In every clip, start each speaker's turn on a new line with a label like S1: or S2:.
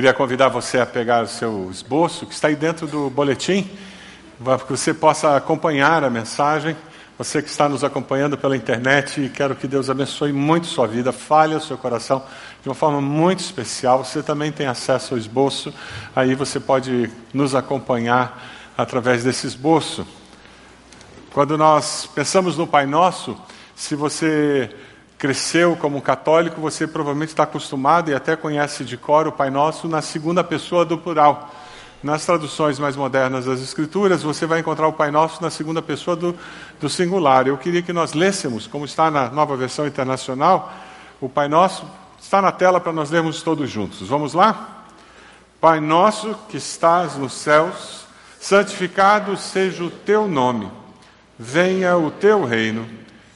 S1: Queria convidar você a pegar o seu esboço, que está aí dentro do boletim, para que você possa acompanhar a mensagem. Você que está nos acompanhando pela internet, quero que Deus abençoe muito sua vida, fale o seu coração de uma forma muito especial. Você também tem acesso ao esboço, aí você pode nos acompanhar através desse esboço. Quando nós pensamos no Pai Nosso, se você cresceu como católico, você provavelmente está acostumado e até conhece de cor o Pai Nosso na segunda pessoa do plural. Nas traduções mais modernas das Escrituras, você vai encontrar o Pai Nosso na segunda pessoa do, do singular. Eu queria que nós lêssemos, como está na nova versão internacional, o Pai Nosso está na tela para nós lermos todos juntos. Vamos lá? Pai Nosso que estás nos céus, santificado seja o teu nome, venha o teu reino,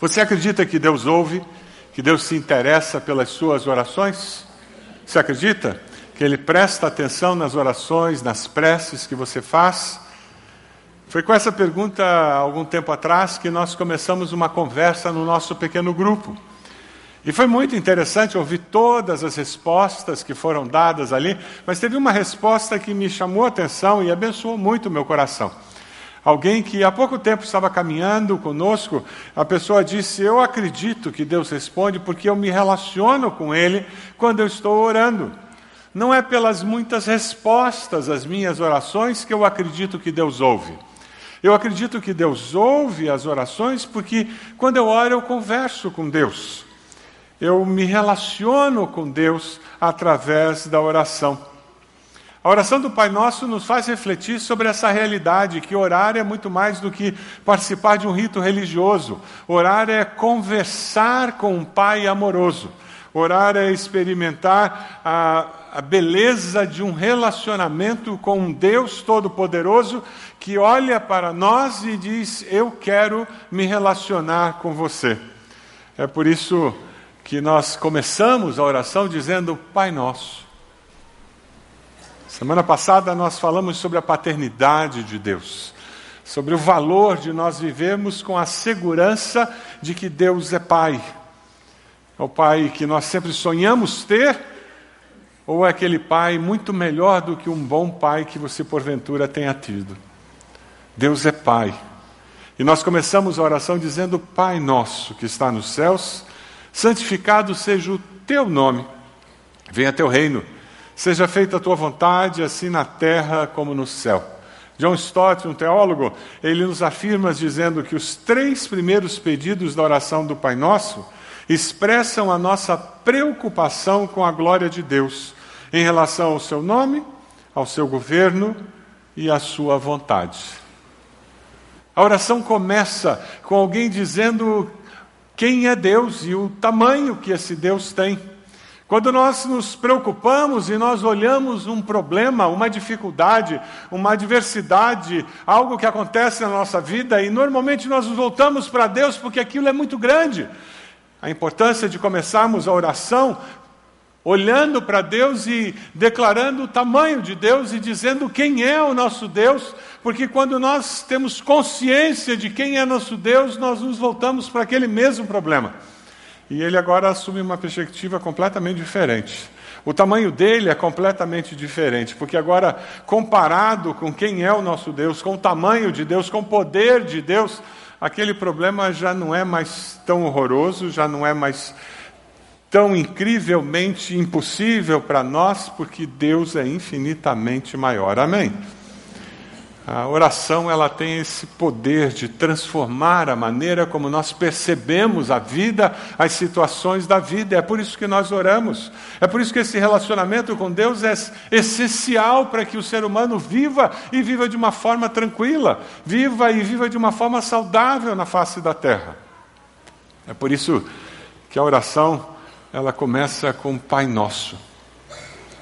S1: Você acredita que Deus ouve, que Deus se interessa pelas suas orações? Você acredita? que Ele presta atenção nas orações, nas preces que você faz? Foi com essa pergunta, algum tempo atrás, que nós começamos uma conversa no nosso pequeno grupo. E foi muito interessante ouvir todas as respostas que foram dadas ali, mas teve uma resposta que me chamou a atenção e abençoou muito o meu coração. Alguém que há pouco tempo estava caminhando conosco, a pessoa disse: Eu acredito que Deus responde porque eu me relaciono com Ele quando eu estou orando. Não é pelas muitas respostas às minhas orações que eu acredito que Deus ouve. Eu acredito que Deus ouve as orações porque quando eu oro eu converso com Deus. Eu me relaciono com Deus através da oração. A oração do Pai Nosso nos faz refletir sobre essa realidade que orar é muito mais do que participar de um rito religioso. Orar é conversar com um Pai amoroso. Orar é experimentar a, a beleza de um relacionamento com um Deus Todo-Poderoso que olha para nós e diz: Eu quero me relacionar com você. É por isso que nós começamos a oração dizendo Pai Nosso. Semana passada nós falamos sobre a paternidade de Deus, sobre o valor de nós vivermos com a segurança de que Deus é Pai é o pai que nós sempre sonhamos ter? Ou é aquele pai muito melhor do que um bom pai que você porventura tenha tido? Deus é pai. E nós começamos a oração dizendo: Pai nosso que está nos céus, santificado seja o teu nome, venha teu reino, seja feita a tua vontade, assim na terra como no céu. John Stott, um teólogo, ele nos afirma dizendo que os três primeiros pedidos da oração do Pai Nosso expressam a nossa preocupação com a glória de Deus em relação ao seu nome, ao seu governo e à sua vontade. A oração começa com alguém dizendo quem é Deus e o tamanho que esse Deus tem. Quando nós nos preocupamos e nós olhamos um problema, uma dificuldade, uma adversidade, algo que acontece na nossa vida, e normalmente nós nos voltamos para Deus porque aquilo é muito grande, a importância de começarmos a oração olhando para Deus e declarando o tamanho de Deus e dizendo quem é o nosso Deus, porque quando nós temos consciência de quem é nosso Deus, nós nos voltamos para aquele mesmo problema. E ele agora assume uma perspectiva completamente diferente. O tamanho dele é completamente diferente, porque agora, comparado com quem é o nosso Deus, com o tamanho de Deus, com o poder de Deus, aquele problema já não é mais tão horroroso, já não é mais tão incrivelmente impossível para nós, porque Deus é infinitamente maior. Amém. A oração ela tem esse poder de transformar a maneira como nós percebemos a vida, as situações da vida. É por isso que nós oramos. É por isso que esse relacionamento com Deus é essencial para que o ser humano viva e viva de uma forma tranquila, viva e viva de uma forma saudável na face da terra. É por isso que a oração ela começa com Pai Nosso.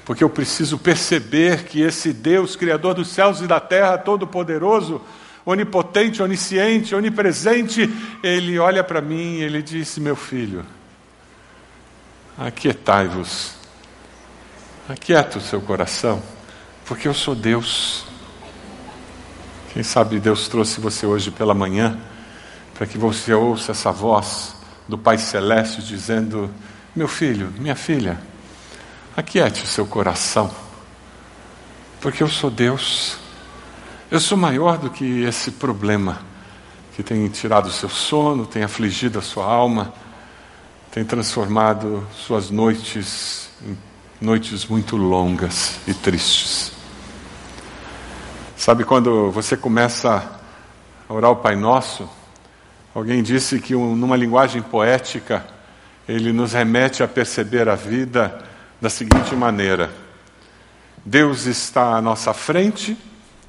S1: Porque eu preciso perceber que esse Deus, Criador dos céus e da terra, Todo-Poderoso, onipotente, onisciente, onipresente, ele olha para mim e ele disse: Meu filho, aquietai-vos, aquieta o seu coração, porque eu sou Deus. Quem sabe Deus trouxe você hoje pela manhã para que você ouça essa voz do Pai Celeste dizendo: Meu filho, minha filha, aquiete o seu coração, porque eu sou Deus. Eu sou maior do que esse problema que tem tirado o seu sono, tem afligido a sua alma, tem transformado suas noites em noites muito longas e tristes. Sabe quando você começa a orar o Pai Nosso, alguém disse que numa linguagem poética, ele nos remete a perceber a vida da seguinte maneira: Deus está à nossa frente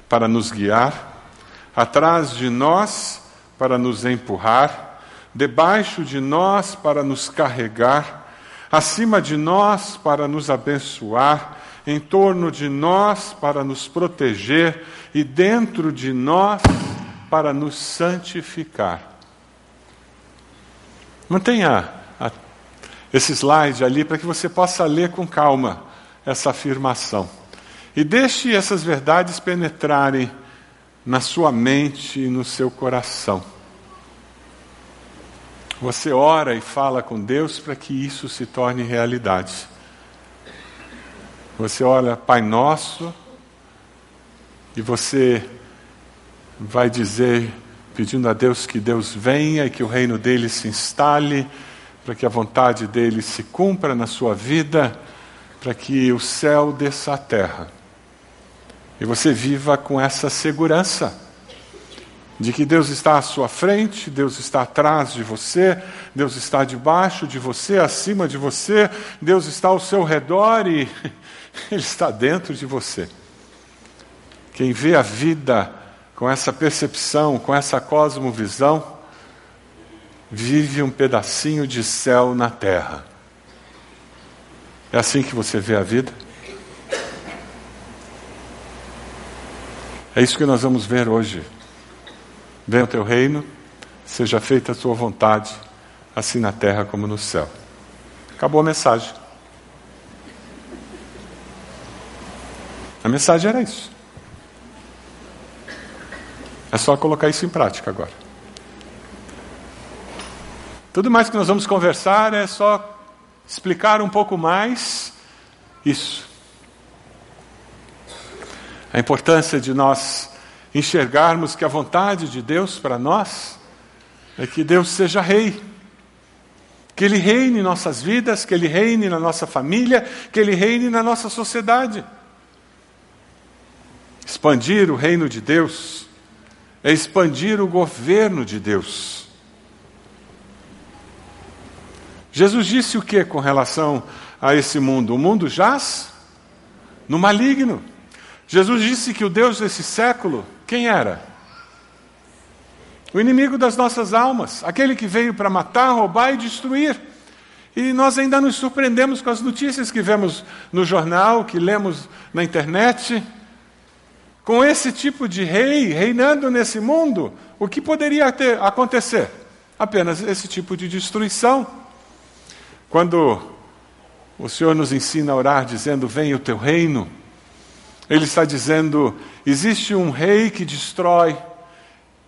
S1: para nos guiar, atrás de nós para nos empurrar, debaixo de nós para nos carregar, acima de nós para nos abençoar, em torno de nós para nos proteger e dentro de nós para nos santificar. Mantenha a, esse slide ali para que você possa ler com calma essa afirmação. E deixe essas verdades penetrarem na sua mente e no seu coração. Você ora e fala com Deus para que isso se torne realidade. Você ora, Pai Nosso, e você vai dizer, pedindo a Deus que Deus venha e que o reino dele se instale, para que a vontade dele se cumpra na sua vida, para que o céu desça à terra. E você viva com essa segurança de que Deus está à sua frente, Deus está atrás de você, Deus está debaixo de você, acima de você, Deus está ao seu redor e Ele está dentro de você. Quem vê a vida com essa percepção, com essa cosmovisão, vive um pedacinho de céu na terra. É assim que você vê a vida? É isso que nós vamos ver hoje. Venha o teu reino, seja feita a tua vontade, assim na terra como no céu. Acabou a mensagem. A mensagem era isso. É só colocar isso em prática agora. Tudo mais que nós vamos conversar é só explicar um pouco mais isso a importância de nós enxergarmos que a vontade de Deus para nós é que Deus seja rei. Que Ele reine em nossas vidas, que Ele reine na nossa família, que Ele reine na nossa sociedade. Expandir o reino de Deus é expandir o governo de Deus. Jesus disse o que com relação a esse mundo? O mundo jaz no maligno. Jesus disse que o Deus desse século, quem era? O inimigo das nossas almas, aquele que veio para matar, roubar e destruir. E nós ainda nos surpreendemos com as notícias que vemos no jornal, que lemos na internet. Com esse tipo de rei reinando nesse mundo, o que poderia ter, acontecer? Apenas esse tipo de destruição. Quando o Senhor nos ensina a orar dizendo: Venha o teu reino, ele está dizendo: existe um rei que destrói,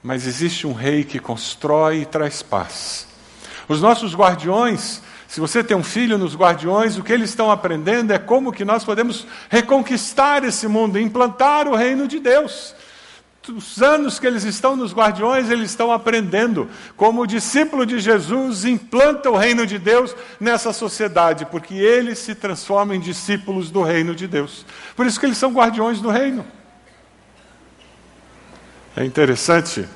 S1: mas existe um rei que constrói e traz paz. Os nossos guardiões, se você tem um filho nos guardiões, o que eles estão aprendendo é como que nós podemos reconquistar esse mundo, implantar o reino de Deus os anos que eles estão nos guardiões, eles estão aprendendo como o discípulo de Jesus implanta o reino de Deus nessa sociedade, porque eles se transformam em discípulos do reino de Deus. Por isso que eles são guardiões do reino. É interessante,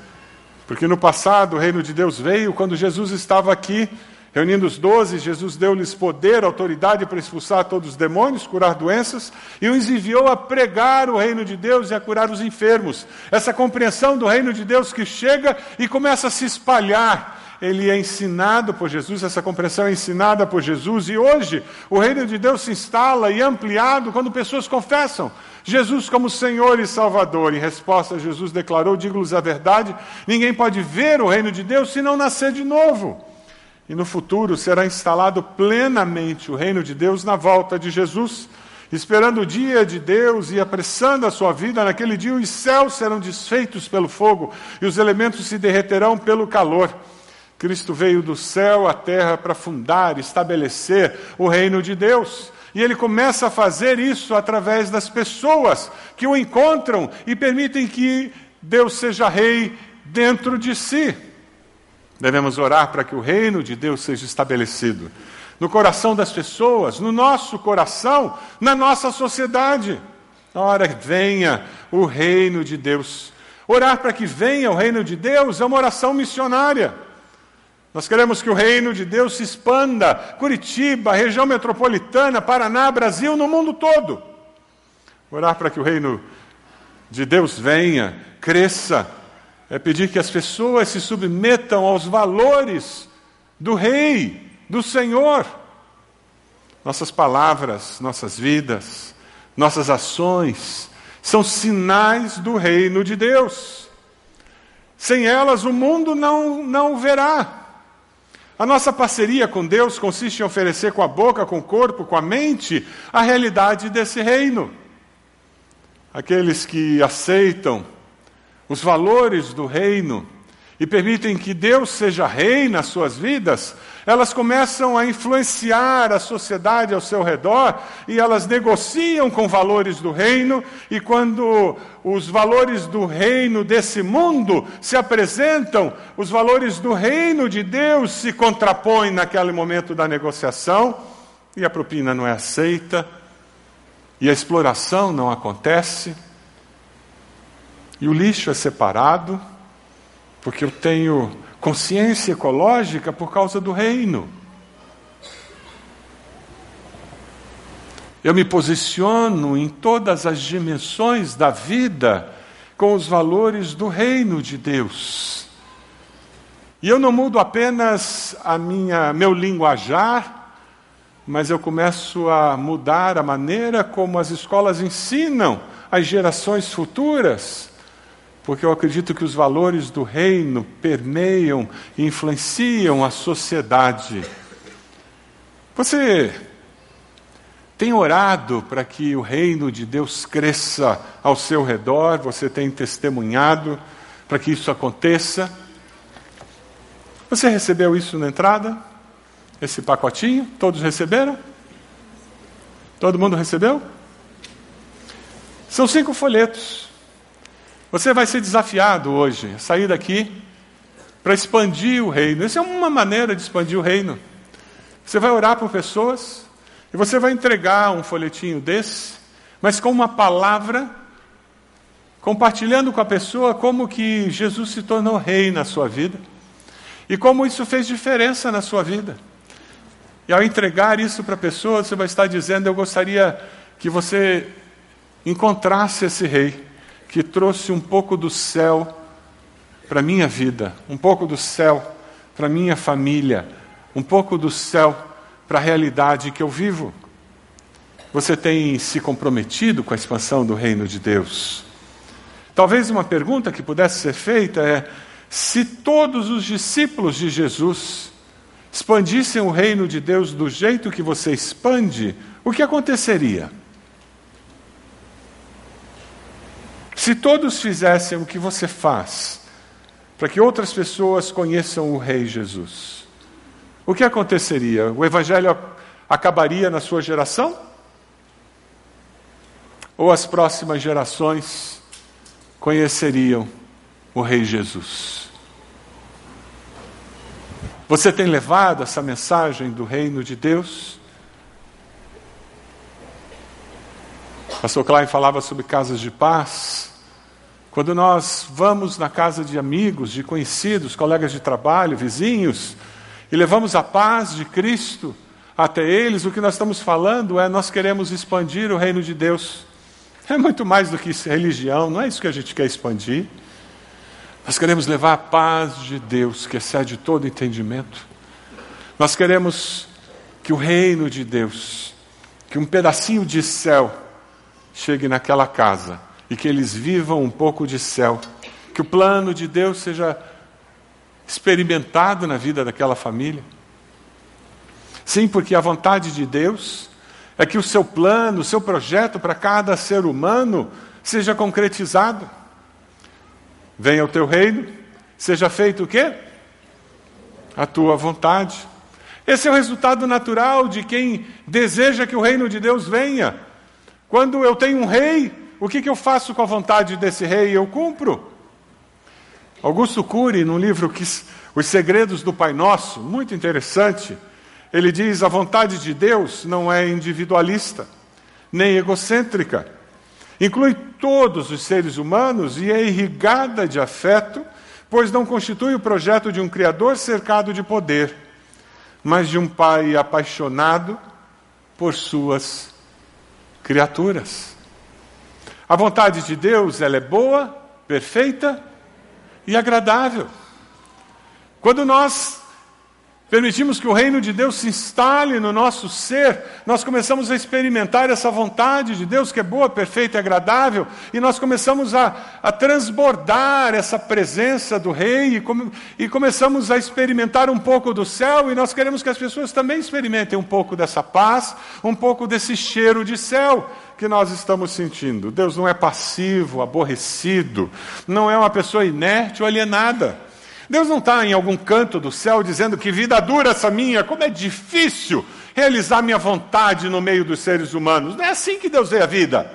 S1: porque no passado o reino de Deus veio quando Jesus estava aqui Reunindo os doze, Jesus deu-lhes poder, autoridade para expulsar todos os demônios, curar doenças, e os enviou a pregar o reino de Deus e a curar os enfermos. Essa compreensão do reino de Deus que chega e começa a se espalhar ele é ensinado por Jesus, essa compreensão é ensinada por Jesus, e hoje o reino de Deus se instala e é ampliado quando pessoas confessam Jesus como Senhor e Salvador. Em resposta, Jesus declarou: Digo-lhes a verdade, ninguém pode ver o reino de Deus se não nascer de novo. E no futuro será instalado plenamente o reino de Deus na volta de Jesus. Esperando o dia de Deus e apressando a sua vida, naquele dia os céus serão desfeitos pelo fogo e os elementos se derreterão pelo calor. Cristo veio do céu à terra para fundar, estabelecer o reino de Deus. E ele começa a fazer isso através das pessoas que o encontram e permitem que Deus seja rei dentro de si. Devemos orar para que o reino de Deus seja estabelecido no coração das pessoas, no nosso coração, na nossa sociedade. Ora, venha o reino de Deus. Orar para que venha o reino de Deus é uma oração missionária. Nós queremos que o reino de Deus se expanda, Curitiba, região metropolitana, Paraná, Brasil, no mundo todo. Orar para que o reino de Deus venha, cresça, é pedir que as pessoas se submetam aos valores do Rei, do Senhor. Nossas palavras, nossas vidas, nossas ações são sinais do reino de Deus. Sem elas, o mundo não, não verá. A nossa parceria com Deus consiste em oferecer com a boca, com o corpo, com a mente, a realidade desse reino. Aqueles que aceitam os valores do reino e permitem que Deus seja rei nas suas vidas, elas começam a influenciar a sociedade ao seu redor e elas negociam com valores do reino, e quando os valores do reino desse mundo se apresentam, os valores do reino de Deus se contrapõem naquele momento da negociação, e a propina não é aceita, e a exploração não acontece, e o lixo é separado porque eu tenho consciência ecológica por causa do reino. Eu me posiciono em todas as dimensões da vida com os valores do reino de Deus. E eu não mudo apenas a minha meu linguajar, mas eu começo a mudar a maneira como as escolas ensinam as gerações futuras porque eu acredito que os valores do reino permeiam e influenciam a sociedade. Você tem orado para que o reino de Deus cresça ao seu redor? Você tem testemunhado para que isso aconteça? Você recebeu isso na entrada? Esse pacotinho? Todos receberam? Todo mundo recebeu? São cinco folhetos. Você vai ser desafiado hoje a sair daqui para expandir o reino. Essa é uma maneira de expandir o reino. Você vai orar por pessoas e você vai entregar um folhetinho desse, mas com uma palavra, compartilhando com a pessoa como que Jesus se tornou rei na sua vida e como isso fez diferença na sua vida. E ao entregar isso para a pessoa, você vai estar dizendo: Eu gostaria que você encontrasse esse rei que trouxe um pouco do céu para minha vida, um pouco do céu para minha família, um pouco do céu para a realidade que eu vivo. Você tem se comprometido com a expansão do reino de Deus? Talvez uma pergunta que pudesse ser feita é: se todos os discípulos de Jesus expandissem o reino de Deus do jeito que você expande, o que aconteceria? Se todos fizessem o que você faz, para que outras pessoas conheçam o Rei Jesus, o que aconteceria? O Evangelho acabaria na sua geração? Ou as próximas gerações conheceriam o Rei Jesus? Você tem levado essa mensagem do reino de Deus? Pastor Klein falava sobre casas de paz. Quando nós vamos na casa de amigos, de conhecidos, colegas de trabalho, vizinhos, e levamos a paz de Cristo até eles, o que nós estamos falando é nós queremos expandir o reino de Deus. É muito mais do que religião, não é isso que a gente quer expandir. Nós queremos levar a paz de Deus, que excede todo entendimento. Nós queremos que o reino de Deus, que um pedacinho de céu chegue naquela casa e que eles vivam um pouco de céu, que o plano de Deus seja experimentado na vida daquela família. Sim, porque a vontade de Deus é que o seu plano, o seu projeto para cada ser humano seja concretizado. Venha o teu reino, seja feito o quê? A tua vontade. Esse é o resultado natural de quem deseja que o reino de Deus venha. Quando eu tenho um rei, o que, que eu faço com a vontade desse rei? Eu cumpro. Augusto Cury, no livro Os Segredos do Pai Nosso, muito interessante, ele diz: a vontade de Deus não é individualista, nem egocêntrica. Inclui todos os seres humanos e é irrigada de afeto, pois não constitui o projeto de um Criador cercado de poder, mas de um Pai apaixonado por suas criaturas. A vontade de Deus ela é boa, perfeita e agradável. Quando nós permitimos que o reino de Deus se instale no nosso ser, nós começamos a experimentar essa vontade de Deus que é boa, perfeita e agradável, e nós começamos a, a transbordar essa presença do Rei e, come, e começamos a experimentar um pouco do céu, e nós queremos que as pessoas também experimentem um pouco dessa paz, um pouco desse cheiro de céu que nós estamos sentindo. Deus não é passivo, aborrecido, não é uma pessoa inerte ou alienada. Deus não está em algum canto do céu dizendo que vida dura essa minha, como é difícil realizar minha vontade no meio dos seres humanos. Não é assim que Deus vê a vida.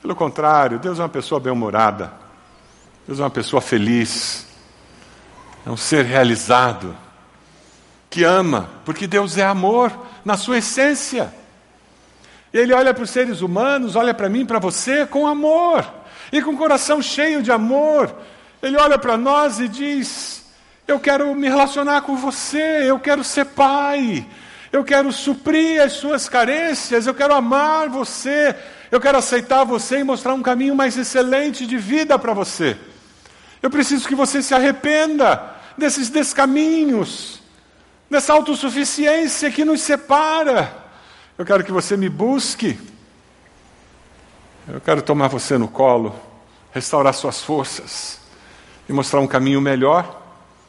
S1: Pelo contrário, Deus é uma pessoa bem-humorada, Deus é uma pessoa feliz, é um ser realizado, que ama, porque Deus é amor na sua essência. Ele olha para os seres humanos, olha para mim, para você, com amor, e com coração cheio de amor, ele olha para nós e diz: Eu quero me relacionar com você, eu quero ser pai, eu quero suprir as suas carências, eu quero amar você, eu quero aceitar você e mostrar um caminho mais excelente de vida para você. Eu preciso que você se arrependa desses descaminhos, dessa autossuficiência que nos separa. Eu quero que você me busque. Eu quero tomar você no colo, restaurar suas forças e mostrar um caminho melhor.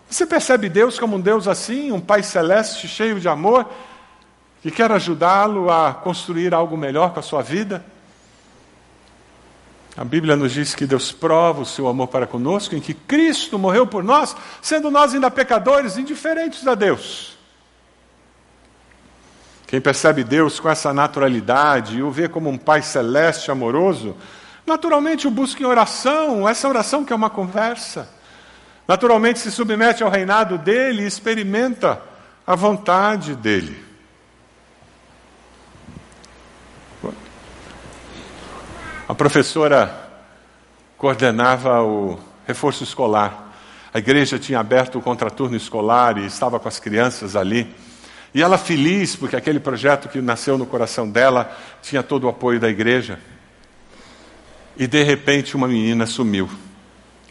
S1: Você percebe Deus como um Deus assim, um Pai celeste cheio de amor, que quer ajudá-lo a construir algo melhor com a sua vida? A Bíblia nos diz que Deus prova o seu amor para conosco, em que Cristo morreu por nós, sendo nós ainda pecadores, indiferentes a Deus. Quem percebe Deus com essa naturalidade e o vê como um Pai celeste amoroso, Naturalmente o busca em oração, essa oração que é uma conversa. Naturalmente se submete ao reinado dele e experimenta a vontade dele. A professora coordenava o reforço escolar. A igreja tinha aberto o contraturno escolar e estava com as crianças ali. E ela feliz, porque aquele projeto que nasceu no coração dela tinha todo o apoio da igreja. E de repente uma menina sumiu.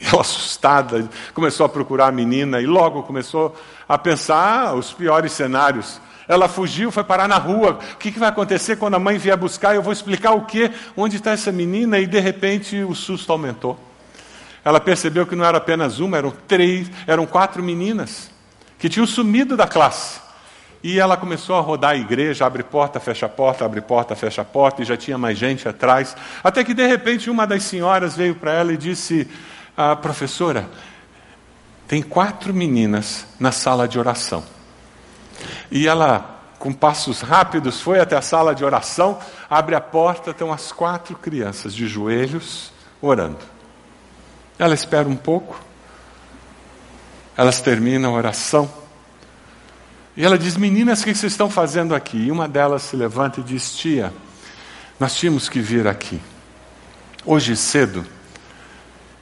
S1: Ela, assustada, começou a procurar a menina e logo começou a pensar os piores cenários. Ela fugiu, foi parar na rua. O que, que vai acontecer quando a mãe vier buscar? Eu vou explicar o quê? Onde está essa menina? E de repente o susto aumentou. Ela percebeu que não era apenas uma, eram três, eram quatro meninas que tinham sumido da classe. E ela começou a rodar a igreja, abre porta, fecha porta, abre porta, fecha porta, e já tinha mais gente atrás. Até que de repente uma das senhoras veio para ela e disse: ah, Professora, tem quatro meninas na sala de oração. E ela, com passos rápidos, foi até a sala de oração, abre a porta, estão as quatro crianças de joelhos orando. Ela espera um pouco, elas terminam a oração. E ela diz: Meninas, o que vocês estão fazendo aqui? E uma delas se levanta e diz: Tia, nós tínhamos que vir aqui. Hoje cedo,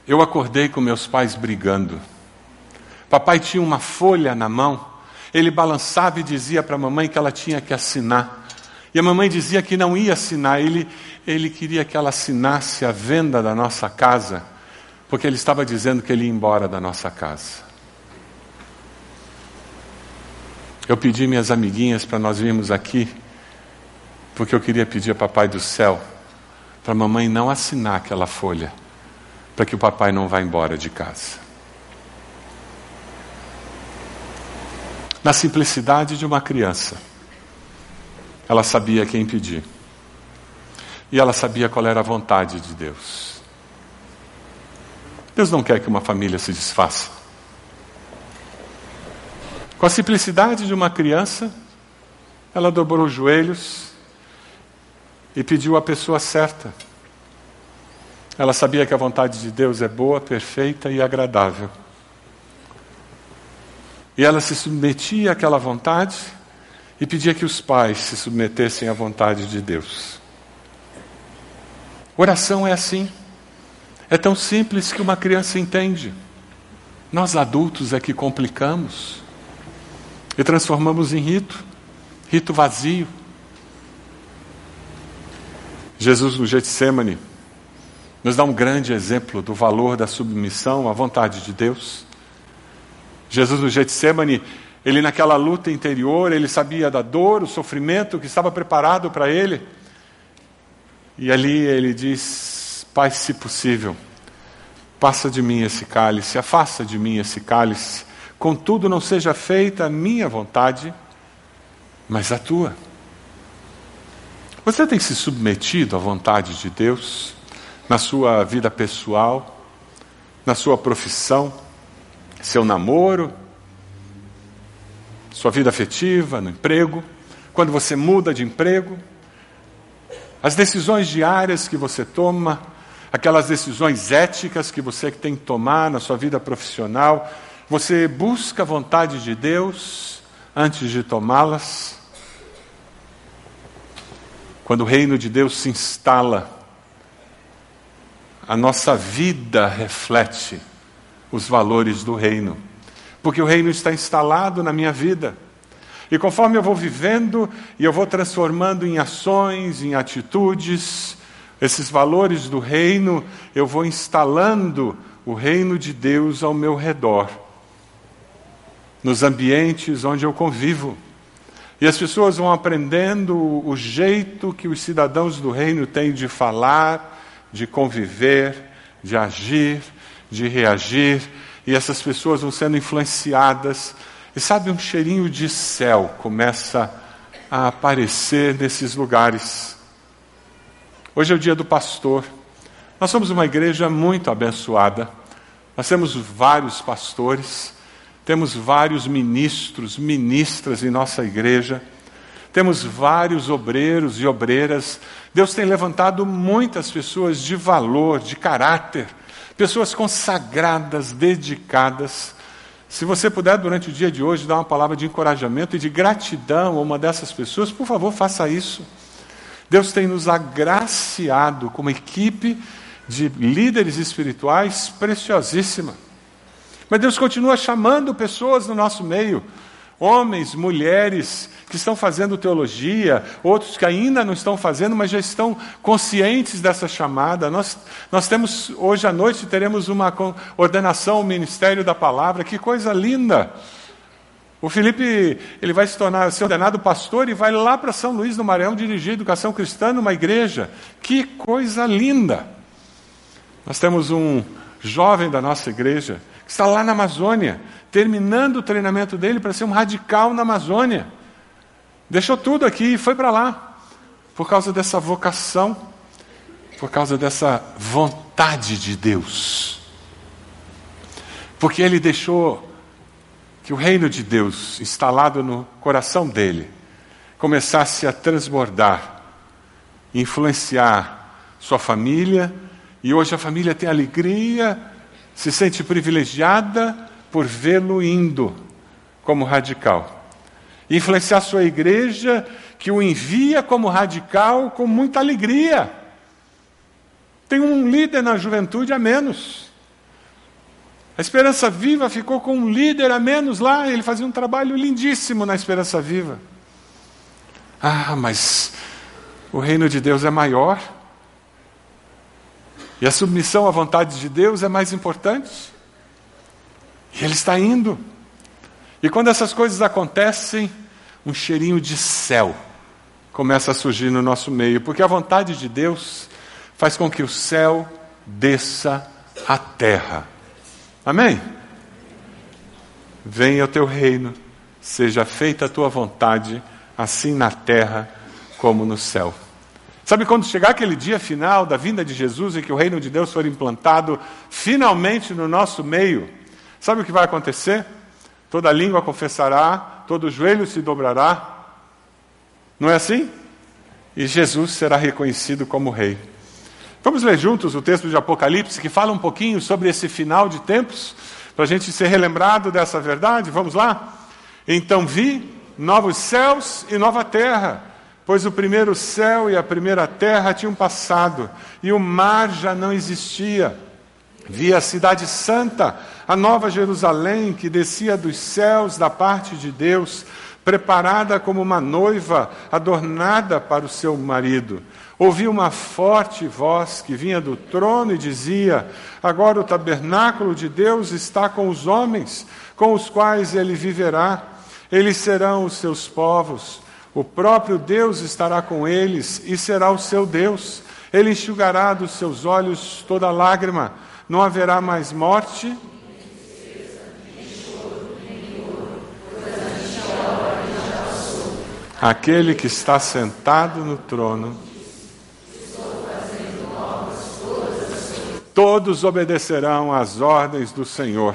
S1: eu acordei com meus pais brigando. Papai tinha uma folha na mão, ele balançava e dizia para a mamãe que ela tinha que assinar. E a mamãe dizia que não ia assinar, ele, ele queria que ela assinasse a venda da nossa casa Porque ele estava dizendo que ele ia embora da nossa casa. Eu pedi minhas amiguinhas para nós virmos aqui, porque eu queria pedir a Papai do Céu para a mamãe não assinar aquela folha, para que o papai não vá embora de casa. Na simplicidade de uma criança, ela sabia quem pedir. E ela sabia qual era a vontade de Deus. Deus não quer que uma família se desfaça. Com a simplicidade de uma criança, ela dobrou os joelhos e pediu a pessoa certa. Ela sabia que a vontade de Deus é boa, perfeita e agradável. E ela se submetia àquela vontade e pedia que os pais se submetessem à vontade de Deus. Oração é assim. É tão simples que uma criança entende. Nós adultos é que complicamos e transformamos em rito, rito vazio. Jesus no Getsemane nos dá um grande exemplo do valor da submissão à vontade de Deus. Jesus no Getsemane, ele naquela luta interior, ele sabia da dor, o sofrimento que estava preparado para ele. E ali ele diz: Pai, se possível, passa de mim esse cálice, afasta de mim esse cálice. Contudo, não seja feita a minha vontade, mas a tua. Você tem se submetido à vontade de Deus na sua vida pessoal, na sua profissão, seu namoro, sua vida afetiva, no emprego, quando você muda de emprego? As decisões diárias que você toma, aquelas decisões éticas que você tem que tomar na sua vida profissional, você busca a vontade de Deus antes de tomá-las? Quando o reino de Deus se instala, a nossa vida reflete os valores do reino, porque o reino está instalado na minha vida. E conforme eu vou vivendo e eu vou transformando em ações, em atitudes, esses valores do reino, eu vou instalando o reino de Deus ao meu redor, nos ambientes onde eu convivo. E as pessoas vão aprendendo o jeito que os cidadãos do reino têm de falar, de conviver, de agir, de reagir, e essas pessoas vão sendo influenciadas e sabe, um cheirinho de céu começa a aparecer nesses lugares. Hoje é o dia do pastor. Nós somos uma igreja muito abençoada. Nós temos vários pastores, temos vários ministros, ministras em nossa igreja, temos vários obreiros e obreiras. Deus tem levantado muitas pessoas de valor, de caráter, pessoas consagradas, dedicadas se você puder, durante o dia de hoje, dar uma palavra de encorajamento e de gratidão a uma dessas pessoas, por favor, faça isso. Deus tem nos agraciado com uma equipe de líderes espirituais preciosíssima. Mas Deus continua chamando pessoas no nosso meio, homens, mulheres, que estão fazendo teologia, outros que ainda não estão fazendo, mas já estão conscientes dessa chamada. Nós, nós temos, hoje à noite, teremos uma ordenação ao ministério da palavra, que coisa linda! O Felipe ele vai se tornar ser ordenado pastor e vai lá para São Luís do Maranhão dirigir educação cristã numa igreja. Que coisa linda! Nós temos um jovem da nossa igreja está lá na Amazônia, terminando o treinamento dele para ser um radical na Amazônia. Deixou tudo aqui e foi para lá, por causa dessa vocação, por causa dessa vontade de Deus. Porque ele deixou que o reino de Deus, instalado no coração dele, começasse a transbordar, influenciar sua família, e hoje a família tem alegria, se sente privilegiada por vê-lo indo como radical influenciar sua igreja, que o envia como radical com muita alegria. Tem um líder na juventude a menos. A Esperança Viva ficou com um líder a menos lá, ele fazia um trabalho lindíssimo na Esperança Viva. Ah, mas o reino de Deus é maior. E a submissão à vontade de Deus é mais importante. E ele está indo. E quando essas coisas acontecem, um cheirinho de céu começa a surgir no nosso meio, porque a vontade de Deus faz com que o céu desça à terra. Amém? Venha o teu reino, seja feita a tua vontade, assim na terra como no céu. Sabe quando chegar aquele dia final da vinda de Jesus e que o reino de Deus for implantado finalmente no nosso meio, sabe o que vai acontecer? Toda língua confessará, todo joelho se dobrará. Não é assim? E Jesus será reconhecido como rei. Vamos ler juntos o texto de Apocalipse que fala um pouquinho sobre esse final de tempos, para a gente ser relembrado dessa verdade. Vamos lá? Então vi novos céus e nova terra pois o primeiro céu e a primeira terra tinham passado, e o mar já não existia. Vi a cidade santa, a nova Jerusalém, que descia dos céus da parte de Deus, preparada como uma noiva adornada para o seu marido. Ouvi uma forte voz que vinha do trono e dizia: Agora o tabernáculo de Deus está com os homens, com os quais ele viverá. Eles serão os seus povos o próprio Deus estará com eles e será o seu Deus. Ele enxugará dos seus olhos toda lágrima. Não haverá mais morte. Aquele que está sentado no trono. Todos obedecerão às ordens do Senhor.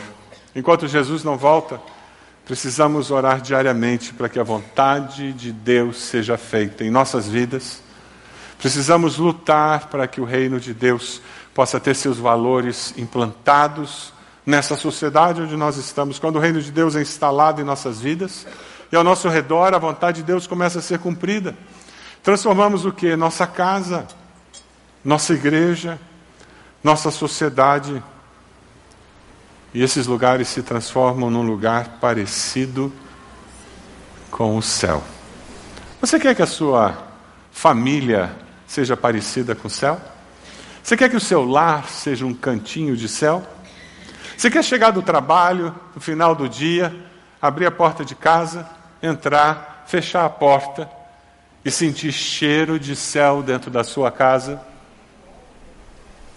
S1: Enquanto Jesus não volta, Precisamos orar diariamente para que a vontade de Deus seja feita em nossas vidas. Precisamos lutar para que o reino de Deus possa ter seus valores implantados nessa sociedade onde nós estamos. Quando o reino de Deus é instalado em nossas vidas e ao nosso redor a vontade de Deus começa a ser cumprida. Transformamos o que? Nossa casa, nossa igreja, nossa sociedade e esses lugares se transformam num lugar parecido com o céu. Você quer que a sua família seja parecida com o céu? Você quer que o seu lar seja um cantinho de céu? Você quer chegar do trabalho, no final do dia, abrir a porta de casa, entrar, fechar a porta e sentir cheiro de céu dentro da sua casa?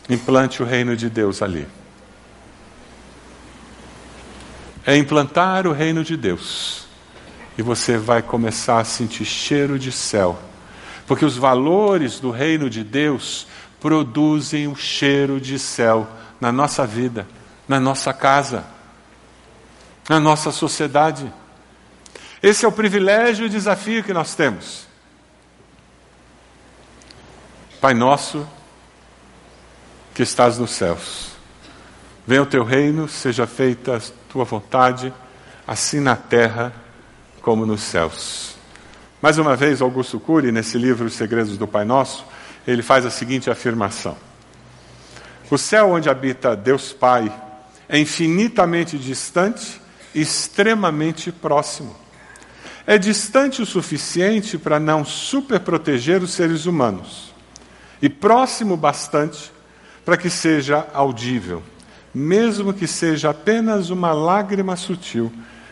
S1: Implante o reino de Deus ali é implantar o reino de Deus. E você vai começar a sentir cheiro de céu. Porque os valores do reino de Deus produzem o cheiro de céu na nossa vida, na nossa casa, na nossa sociedade. Esse é o privilégio e o desafio que nós temos. Pai nosso, que estás nos céus, venha o teu reino, seja feita tua vontade, assim na terra como nos céus. Mais uma vez, Augusto Cury, nesse livro Os Segredos do Pai Nosso, ele faz a seguinte afirmação: O céu onde habita Deus Pai é infinitamente distante e extremamente próximo. É distante o suficiente para não superproteger os seres humanos, e próximo bastante para que seja audível mesmo que seja apenas uma lágrima sutil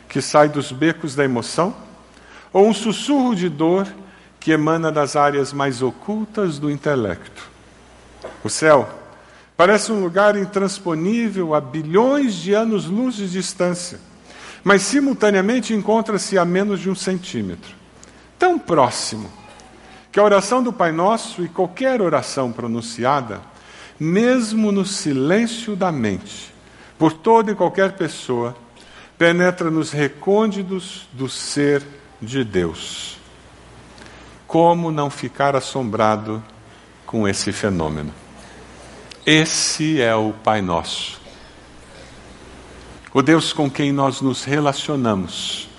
S1: que sai dos becos da emoção, ou um sussurro de dor que emana das áreas mais ocultas do intelecto. O céu parece um lugar intransponível a bilhões de anos-luz de distância, mas simultaneamente encontra-se a menos de um centímetro. Tão próximo que a oração do Pai Nosso e qualquer oração pronunciada mesmo no silêncio da mente, por toda e qualquer pessoa, penetra nos recônditos do ser de Deus. Como não ficar assombrado com esse fenômeno? Esse é o Pai Nosso. O Deus com quem nós nos relacionamos.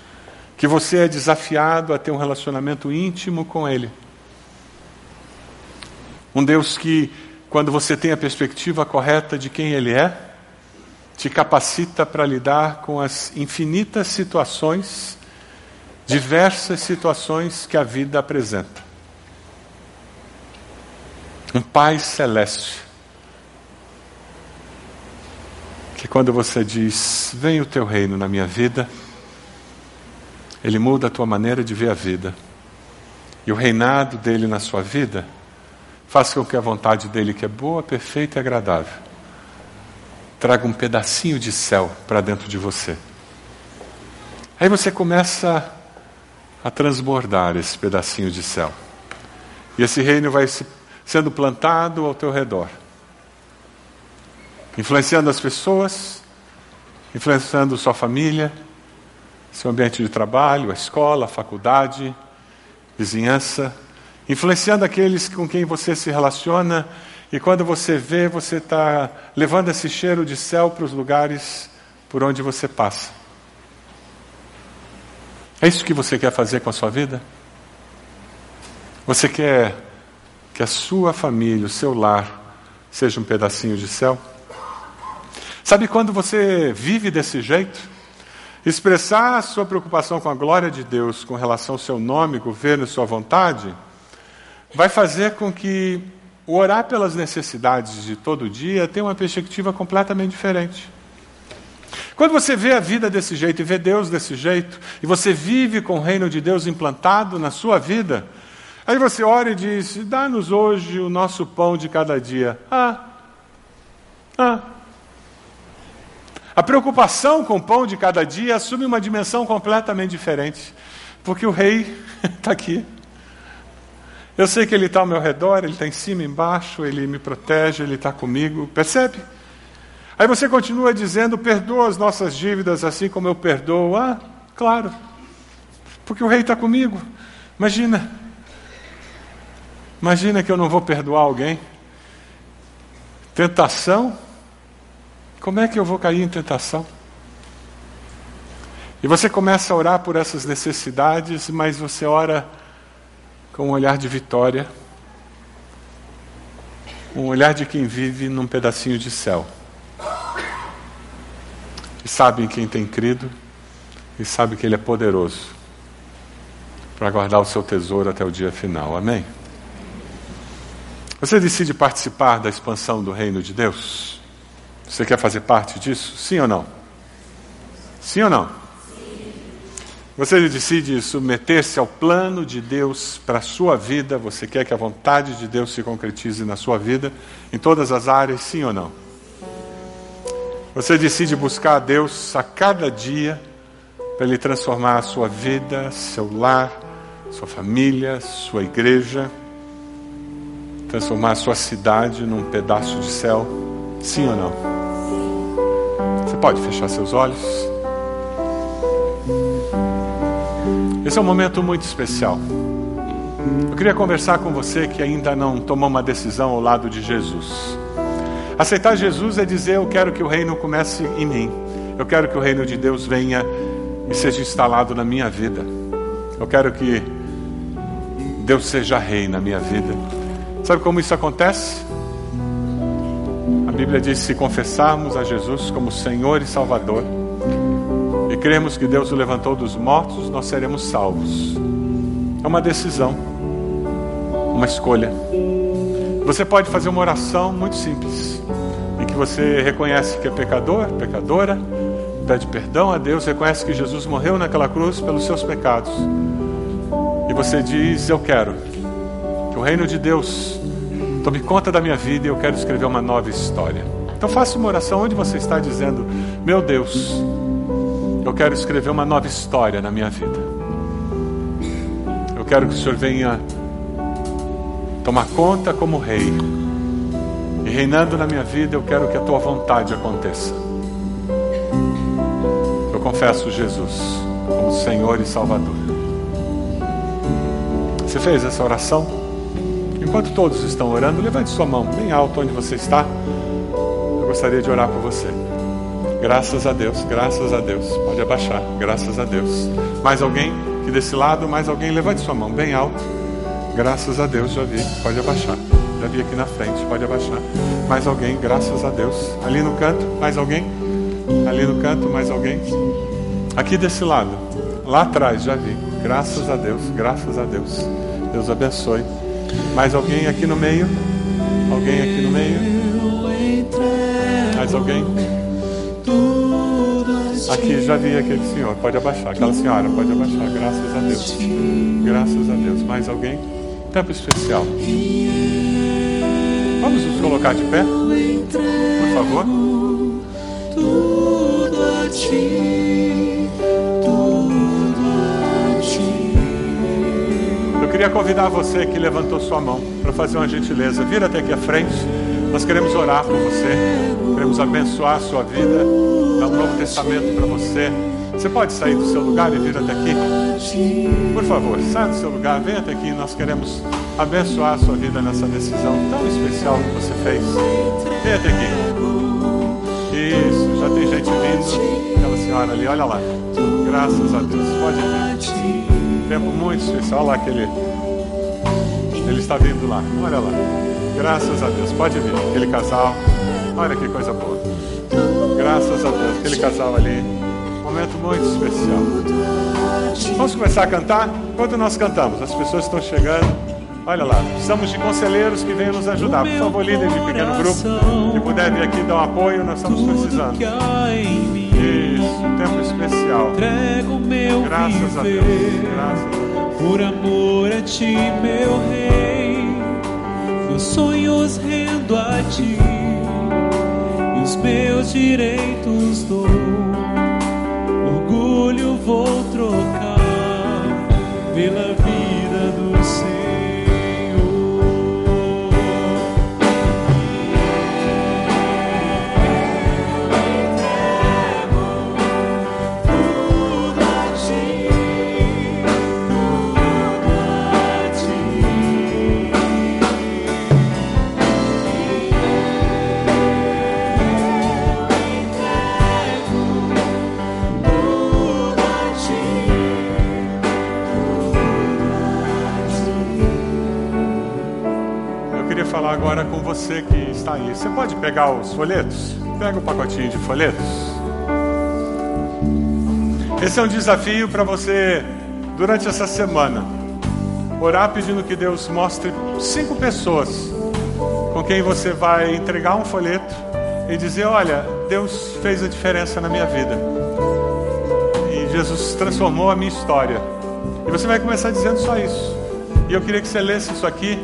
S1: Que você é desafiado a ter um relacionamento íntimo com Ele. Um Deus que quando você tem a perspectiva correta de quem Ele é, te capacita para lidar com as infinitas situações, diversas situações que a vida apresenta. Um Pai celeste, quando você diz: Vem o teu reino na minha vida, ele muda a tua maneira de ver a vida. E o reinado dele na sua vida faz com que a vontade dele, que é boa, perfeita e agradável, traga um pedacinho de céu para dentro de você. Aí você começa a transbordar esse pedacinho de céu. E esse reino vai sendo plantado ao teu redor influenciando as pessoas, influenciando sua família, seu ambiente de trabalho, a escola, a faculdade, vizinhança, influenciando aqueles com quem você se relaciona e quando você vê, você está levando esse cheiro de céu para os lugares por onde você passa. É isso que você quer fazer com a sua vida? Você quer que a sua família, o seu lar, seja um pedacinho de céu? Sabe quando você vive desse jeito? Expressar a sua preocupação com a glória de Deus com relação ao seu nome, governo e sua vontade, vai fazer com que o orar pelas necessidades de todo dia tenha uma perspectiva completamente diferente. Quando você vê a vida desse jeito e vê Deus desse jeito, e você vive com o reino de Deus implantado na sua vida, aí você ora e diz: dá-nos hoje o nosso pão de cada dia. Ah, ah, a preocupação com o pão de cada dia assume uma dimensão completamente diferente, porque o rei está aqui. Eu sei que ele está ao meu redor, ele está em cima, embaixo, ele me protege, ele está comigo, percebe? Aí você continua dizendo: perdoa as nossas dívidas assim como eu perdoo. Ah, claro, porque o rei está comigo. Imagina, imagina que eu não vou perdoar alguém. Tentação, como é que eu vou cair em tentação? E você começa a orar por essas necessidades, mas você ora com um olhar de vitória, um olhar de quem vive num pedacinho de céu. E sabe em quem tem crido, e sabe que Ele é poderoso para guardar o seu tesouro até o dia final. Amém? Você decide participar da expansão do reino de Deus? Você quer fazer parte disso? Sim ou não? Sim ou não? Você decide submeter-se ao plano de Deus para a sua vida? Você quer que a vontade de Deus se concretize na sua vida, em todas as áreas? Sim ou não? Você decide buscar a Deus a cada dia para Ele transformar a sua vida, seu lar, sua família, sua igreja, transformar a sua cidade num pedaço de céu? Sim ou não? Você pode fechar seus olhos. Esse é um momento muito especial. Eu queria conversar com você que ainda não tomou uma decisão ao lado de Jesus. Aceitar Jesus é dizer: Eu quero que o reino comece em mim. Eu quero que o reino de Deus venha e seja instalado na minha vida. Eu quero que Deus seja rei na minha vida. Sabe como isso acontece? Bíblia diz: se confessarmos a Jesus como Senhor e Salvador e cremos que Deus o levantou dos mortos, nós seremos salvos. É uma decisão, uma escolha. Você pode fazer uma oração muito simples, em que você reconhece que é pecador, pecadora, pede perdão a Deus, reconhece que Jesus morreu naquela cruz pelos seus pecados. E você diz: Eu quero que o reino de Deus Tome conta da minha vida e eu quero escrever uma nova história. Então faça uma oração onde você está dizendo: Meu Deus, eu quero escrever uma nova história na minha vida. Eu quero que o Senhor venha tomar conta como rei. E reinando na minha vida, eu quero que a tua vontade aconteça. Eu confesso Jesus como Senhor e Salvador. Você fez essa oração? Enquanto todos estão orando, levante sua mão bem alto onde você está. Eu gostaria de orar por você. Graças a Deus, graças a Deus. Pode abaixar, graças a Deus. Mais alguém que desse lado, mais alguém, levante sua mão bem alto. Graças a Deus, já vi. Pode abaixar. Já vi aqui na frente, pode abaixar. Mais alguém, graças a Deus. Ali no canto, mais alguém. Ali no canto, mais alguém. Aqui desse lado, lá atrás, já vi. Graças a Deus, graças a Deus. Deus abençoe. Mais alguém aqui no meio? Alguém aqui no meio? Mais alguém? Aqui já vi aquele senhor, pode abaixar. Aquela senhora, pode abaixar. Graças a Deus. Graças a Deus. Mais alguém? Tempo especial. Vamos nos colocar de pé? Por favor. Tudo a ti, tudo a ti. Eu queria convidar você que levantou sua mão para fazer uma gentileza. Vira até aqui à frente. Nós queremos orar por você, queremos abençoar a sua vida, dar um novo testamento para você. Você pode sair do seu lugar e vir até aqui? Por favor, saia do seu lugar, venha até aqui. Nós queremos abençoar a sua vida nessa decisão tão especial que você fez. Venha até aqui. Isso, já tem gente vindo. Aquela senhora ali, olha lá. Graças a Deus. Pode vir. Tempo muito especial. Olha lá aquele. Ele está vindo lá. Olha lá. Graças a Deus. Pode vir. Aquele casal. Olha que coisa boa. Graças a Deus. Aquele casal ali. Momento muito especial. Vamos começar a cantar? Enquanto nós cantamos, as pessoas estão chegando. Olha lá, precisamos de conselheiros que venham nos ajudar. Por favor, líder de pequeno grupo, que puder vir aqui dar um apoio, nós estamos precisando. Isso, tempo especial. Graças a Deus. Graças a Deus.
S2: Por amor a ti, meu rei meus sonhos rendo a ti os meus direitos dou. Orgulho vou trocar pela vida
S1: você que está aí. Você pode pegar os folhetos? Pega o pacotinho de folhetos. Esse é um desafio para você durante essa semana. Orar pedindo que Deus mostre cinco pessoas com quem você vai entregar um folheto e dizer: Olha, Deus fez a diferença na minha vida. E Jesus transformou a minha história. E você vai começar dizendo só isso. E eu queria que você lesse isso aqui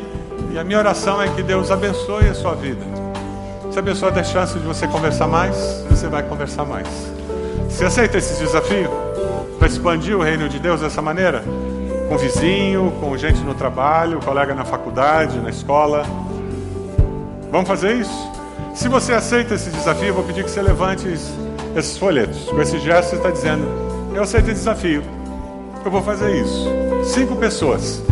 S1: e a minha oração é que Deus abençoe a sua vida. Se a pessoa der chance de você conversar mais, você vai conversar mais. Você aceita esse desafio para expandir o reino de Deus dessa maneira? Com vizinho, com gente no trabalho, colega na faculdade, na escola. Vamos fazer isso? Se você aceita esse desafio, vou pedir que você levante esses folhetos. Com esse gesto, você está dizendo: Eu aceito o desafio. Eu vou fazer isso. Cinco pessoas.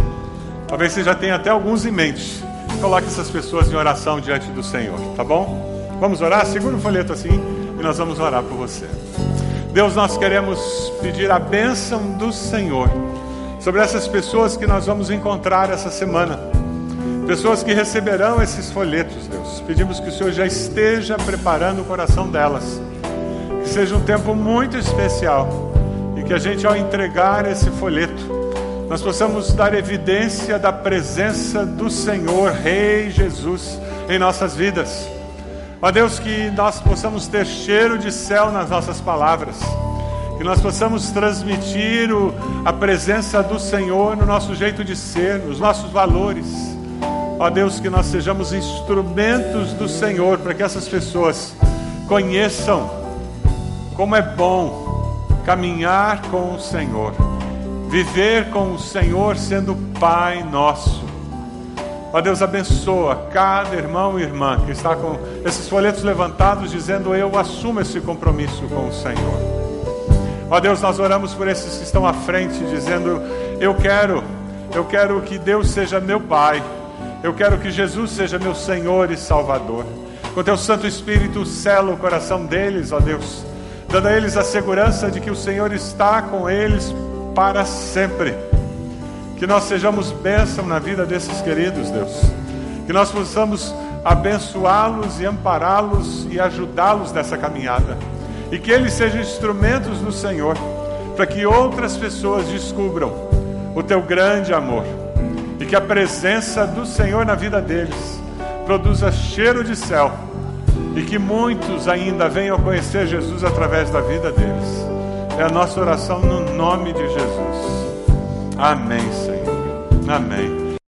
S1: Talvez você já tenha até alguns em mente. Coloque essas pessoas em oração diante do Senhor, tá bom? Vamos orar? Segura o folheto assim e nós vamos orar por você. Deus, nós queremos pedir a bênção do Senhor sobre essas pessoas que nós vamos encontrar essa semana. Pessoas que receberão esses folhetos, Deus. Pedimos que o Senhor já esteja preparando o coração delas. Que seja um tempo muito especial e que a gente, ao entregar esse folheto, nós possamos dar evidência da presença do Senhor, Rei Jesus, em nossas vidas. Ó Deus, que nós possamos ter cheiro de céu nas nossas palavras, que nós possamos transmitir o, a presença do Senhor no nosso jeito de ser, nos nossos valores. Ó Deus, que nós sejamos instrumentos do Senhor para que essas pessoas conheçam como é bom caminhar com o Senhor viver com o Senhor sendo Pai nosso. Ó Deus, abençoa cada irmão e irmã que está com esses folhetos levantados, dizendo: Eu assumo esse compromisso com o Senhor. Ó Deus, nós oramos por esses que estão à frente, dizendo: Eu quero, eu quero que Deus seja meu Pai, eu quero que Jesus seja meu Senhor e Salvador. Com teu Santo Espírito, sela o coração deles, ó Deus, dando a eles a segurança de que o Senhor está com eles para sempre. Que nós sejamos bênção na vida desses queridos, Deus. Que nós possamos abençoá-los e ampará-los e ajudá-los nessa caminhada. E que eles sejam instrumentos do Senhor, para que outras pessoas descubram o teu grande amor. E que a presença do Senhor na vida deles produza cheiro de céu e que muitos ainda venham conhecer Jesus através da vida deles. É a nossa oração no nome de Jesus. Amém, Senhor. Amém.